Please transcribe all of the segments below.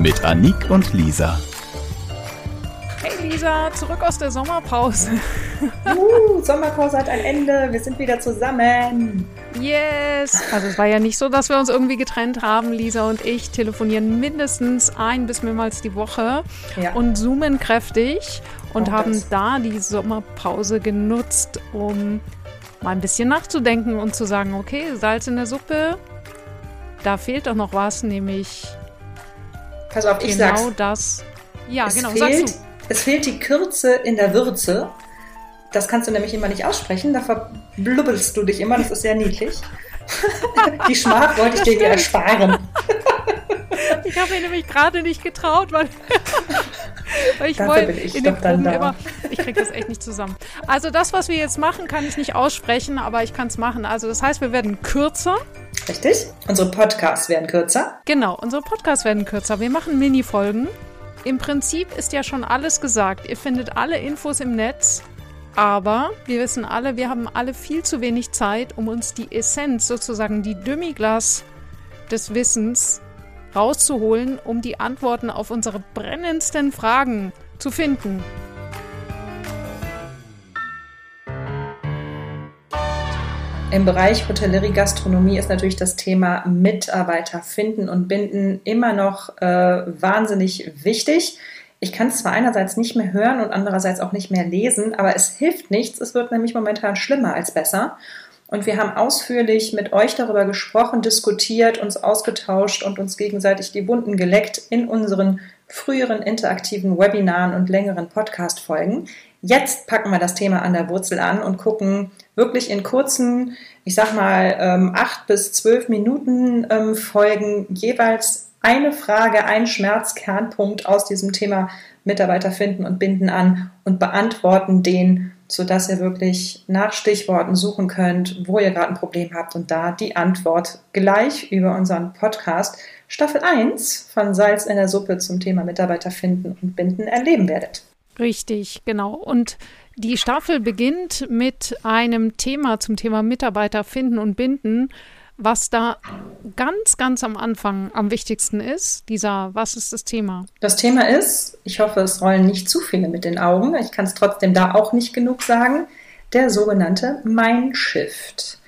Mit Annik und Lisa. Hey Lisa, zurück aus der Sommerpause. Uh, Sommerpause hat ein Ende, wir sind wieder zusammen. Yes! Also es war ja nicht so, dass wir uns irgendwie getrennt haben. Lisa und ich telefonieren mindestens ein bis mehrmals die Woche Ja. und zoomen kräftig und Auch haben das. da die Sommerpause genutzt, um mal ein bisschen nachzudenken und zu sagen, okay, Salz in der Suppe, da fehlt doch noch was, nämlich Pass auf, ich genau sag's. das. Ja, es, genau, fehlt, sagst du. es fehlt die Kürze in der Würze. Das kannst du nämlich immer nicht aussprechen, da verblubbelst du dich immer, das ist sehr niedlich. die Schmach wollte ich dir hier ersparen. Ich habe mir nämlich gerade nicht getraut, weil, weil ich Dafür wollte bin ich in den dann Proben da. immer. Kriege das echt nicht zusammen. Also das, was wir jetzt machen, kann ich nicht aussprechen, aber ich kann es machen. Also das heißt, wir werden kürzer. Richtig? Unsere Podcasts werden kürzer. Genau, unsere Podcasts werden kürzer. Wir machen Mini-Folgen. Im Prinzip ist ja schon alles gesagt. Ihr findet alle Infos im Netz. Aber wir wissen alle, wir haben alle viel zu wenig Zeit, um uns die Essenz, sozusagen die Demi-Glas des Wissens rauszuholen, um die Antworten auf unsere brennendsten Fragen zu finden. Im Bereich Hotellerie, Gastronomie ist natürlich das Thema Mitarbeiter finden und binden immer noch äh, wahnsinnig wichtig. Ich kann es zwar einerseits nicht mehr hören und andererseits auch nicht mehr lesen, aber es hilft nichts. Es wird nämlich momentan schlimmer als besser. Und wir haben ausführlich mit euch darüber gesprochen, diskutiert, uns ausgetauscht und uns gegenseitig die Wunden geleckt in unseren früheren interaktiven Webinaren und längeren Podcast-Folgen. Jetzt packen wir das Thema an der Wurzel an und gucken wirklich in kurzen, ich sag mal, ähm, acht bis zwölf Minuten ähm, Folgen jeweils eine Frage, einen Schmerzkernpunkt aus diesem Thema Mitarbeiter finden und binden an und beantworten den, sodass ihr wirklich nach Stichworten suchen könnt, wo ihr gerade ein Problem habt und da die Antwort gleich über unseren Podcast Staffel 1 von Salz in der Suppe zum Thema Mitarbeiter finden und binden erleben werdet. Richtig, genau. Und die Staffel beginnt mit einem Thema zum Thema Mitarbeiter finden und binden, was da ganz, ganz am Anfang am wichtigsten ist. Dieser, was ist das Thema? Das Thema ist, ich hoffe, es rollen nicht zu viele mit den Augen, ich kann es trotzdem da auch nicht genug sagen, der sogenannte Mindshift.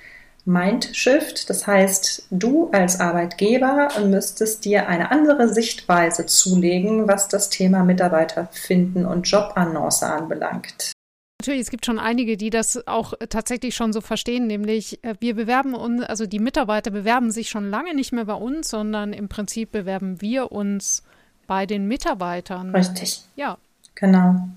Mindshift, das heißt, du als Arbeitgeber müsstest dir eine andere Sichtweise zulegen, was das Thema Mitarbeiter finden und Jobannonce anbelangt. Natürlich, es gibt schon einige, die das auch tatsächlich schon so verstehen, nämlich äh, wir bewerben uns, also die Mitarbeiter bewerben sich schon lange nicht mehr bei uns, sondern im Prinzip bewerben wir uns bei den Mitarbeitern. Richtig, Ja, genau.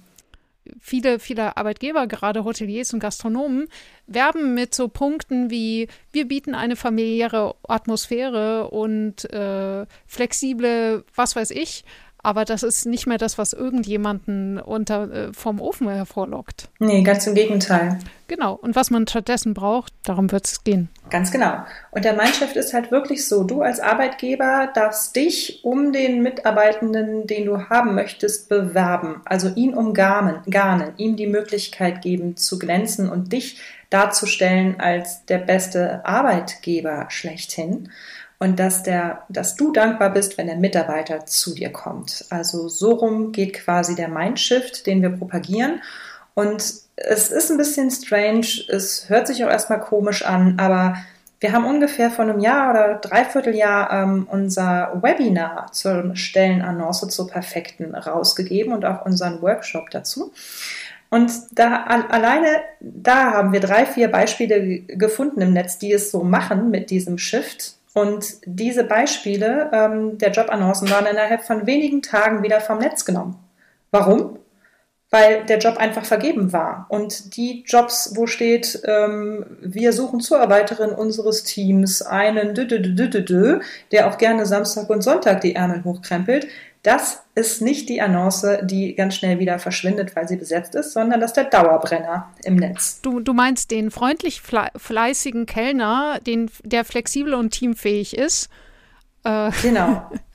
viele, viele Arbeitgeber, gerade Hoteliers und Gastronomen, werben mit so Punkten wie, wir bieten eine familiäre Atmosphäre und äh, flexible, was weiß ich. Aber das ist nicht mehr das, was irgendjemanden unter, äh, vom Ofen hervorlockt. Nee, ganz im Gegenteil. Genau. Und was man stattdessen braucht, darum wird es gehen. Ganz genau. Und der Mindshift ist halt wirklich so, du als Arbeitgeber darfst dich um den Mitarbeitenden, den du haben möchtest, bewerben. Also ihn umgarnen, garnen, ihm die Möglichkeit geben zu glänzen und dich darzustellen als der beste Arbeitgeber schlechthin. Und dass, der, dass du dankbar bist, wenn der Mitarbeiter zu dir kommt. Also so rum geht quasi der Mindshift, den wir propagieren. Und es ist ein bisschen strange, es hört sich auch erstmal komisch an, aber wir haben ungefähr vor einem Jahr oder Dreivierteljahr ähm, unser Webinar zur Stellenannonce zur Perfekten rausgegeben und auch unseren Workshop dazu. Und da al- alleine, da haben wir drei, vier Beispiele gefunden im Netz, die es so machen mit diesem Shift. Und diese Beispiele ähm, der Jobannoncen waren innerhalb von wenigen Tagen wieder vom Netz genommen. Warum? Weil der Job einfach vergeben war. Und die Jobs, wo steht, ähm, wir suchen Zuarbeiterin unseres Teams, einen Dü -dü -dü der auch gerne Samstag und Sonntag die Ärmel hochkrempelt, das ist nicht die Annonce, die ganz schnell wieder verschwindet, weil sie besetzt ist, sondern das ist der Dauerbrenner im Netz. Du, du meinst den freundlich fleißigen Kellner, den, der flexibel und teamfähig ist. Äh, genau.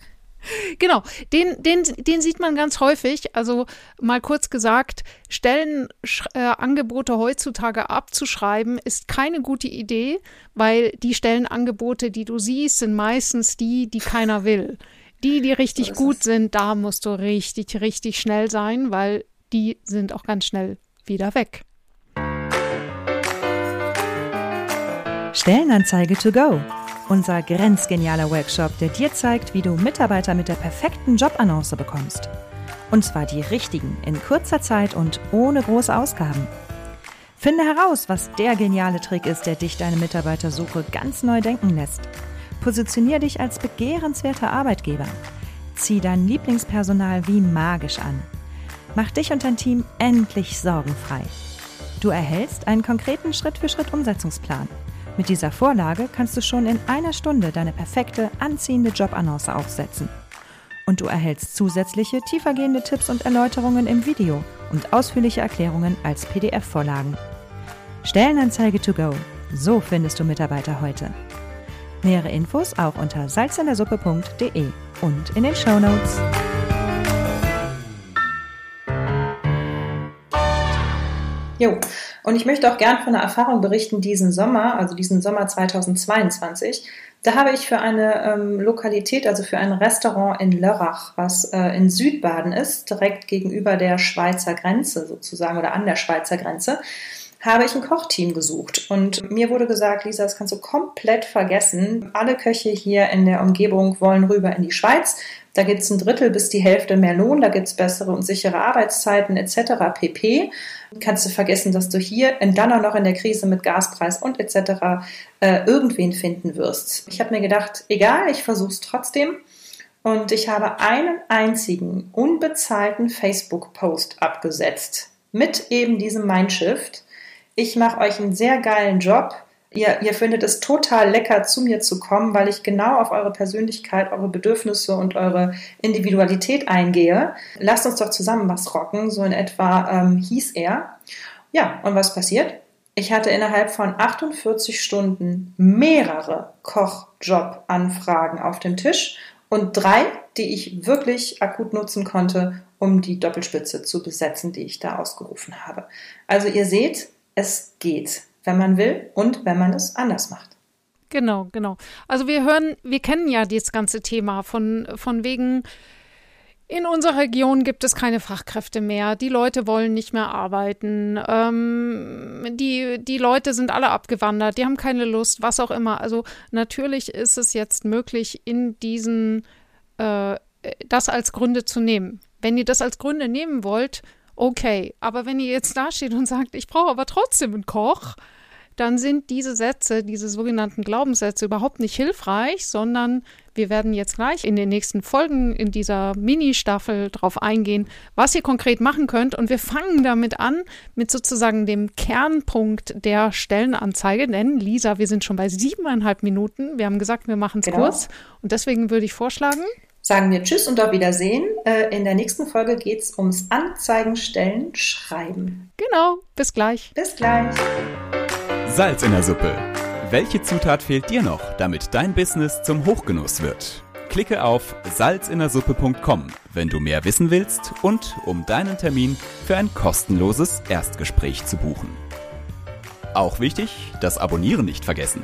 Genau, den, den, den sieht man ganz häufig. Also mal kurz gesagt, Stellenangebote äh, heutzutage abzuschreiben, ist keine gute Idee, weil die Stellenangebote, die du siehst, sind meistens die, die keiner will. Die, die richtig so gut es. sind, da musst du richtig, richtig schnell sein, weil die sind auch ganz schnell wieder weg. Stellenanzeige to go unser grenzgenialer Workshop, der dir zeigt, wie du Mitarbeiter mit der perfekten Jobannonce bekommst. Und zwar die richtigen, in kurzer Zeit und ohne große Ausgaben. Finde heraus, was der geniale Trick ist, der dich deine Mitarbeitersuche ganz neu denken lässt. Positionier dich als begehrenswerter Arbeitgeber. Zieh dein Lieblingspersonal wie magisch an. Mach dich und dein Team endlich sorgenfrei. Du erhältst einen konkreten Schritt-für-Schritt-Umsetzungsplan mit dieser Vorlage kannst du schon in einer Stunde deine perfekte, anziehende Jobannonce aufsetzen. Und du erhältst zusätzliche, tiefergehende Tipps und Erläuterungen im Video und ausführliche Erklärungen als PDF-Vorlagen. Stellenanzeige to go. So findest du Mitarbeiter heute. Nähere Infos auch unter salzindersuppe.de und in den Show Notes. Jo, und ich möchte auch gern von einer Erfahrung berichten diesen Sommer, also diesen Sommer 2022. Da habe ich für eine ähm, Lokalität, also für ein Restaurant in Lörrach, was äh, in Südbaden ist, direkt gegenüber der Schweizer Grenze sozusagen oder an der Schweizer Grenze, habe ich ein Kochteam gesucht. Und mir wurde gesagt, Lisa, das kannst du komplett vergessen. Alle Köche hier in der Umgebung wollen rüber in die Schweiz. Da gibt es ein Drittel bis die Hälfte mehr Lohn, da gibt es bessere und sichere Arbeitszeiten etc. pp. Kannst du vergessen, dass du hier in dann auch noch in der Krise mit Gaspreis und etc. Äh, irgendwen finden wirst. Ich habe mir gedacht, egal, ich versuche es trotzdem. Und ich habe einen einzigen unbezahlten Facebook-Post abgesetzt mit eben diesem Mindshift. Ich mache euch einen sehr geilen Job Ihr, ihr findet es total lecker, zu mir zu kommen, weil ich genau auf eure Persönlichkeit, eure Bedürfnisse und eure Individualität eingehe. Lasst uns doch zusammen was rocken, so in etwa ähm, hieß er. Ja, und was passiert? Ich hatte innerhalb von 48 Stunden mehrere Kochjob-Anfragen auf dem Tisch und drei, die ich wirklich akut nutzen konnte, um die Doppelspitze zu besetzen, die ich da ausgerufen habe. Also ihr seht, es geht wenn man will und wenn man es anders macht. Genau, genau. Also wir hören, wir kennen ja dieses ganze Thema von, von wegen, in unserer Region gibt es keine Fachkräfte mehr. Die Leute wollen nicht mehr arbeiten. Ähm, die, die Leute sind alle abgewandert. Die haben keine Lust, was auch immer. Also natürlich ist es jetzt möglich, in diesen, äh, das als Gründe zu nehmen. Wenn ihr das als Gründe nehmen wollt, okay. Aber wenn ihr jetzt dasteht und sagt, ich brauche aber trotzdem einen Koch, dann sind diese Sätze, diese sogenannten Glaubenssätze überhaupt nicht hilfreich, sondern wir werden jetzt gleich in den nächsten Folgen in dieser Mini-Staffel darauf eingehen, was ihr konkret machen könnt. Und wir fangen damit an, mit sozusagen dem Kernpunkt der Stellenanzeige. Denn, Lisa, wir sind schon bei siebeneinhalb Minuten. Wir haben gesagt, wir machen es genau. kurz. Und deswegen würde ich vorschlagen, sagen wir Tschüss und auf Wiedersehen. Äh, in der nächsten Folge geht es ums Anzeigen, Stellen, Schreiben. Genau, bis gleich. Bis gleich. Salz in der Suppe. Welche Zutat fehlt dir noch, damit dein Business zum Hochgenuss wird? Klicke auf salzinnersuppe.com, wenn du mehr wissen willst und um deinen Termin für ein kostenloses Erstgespräch zu buchen. Auch wichtig, das Abonnieren nicht vergessen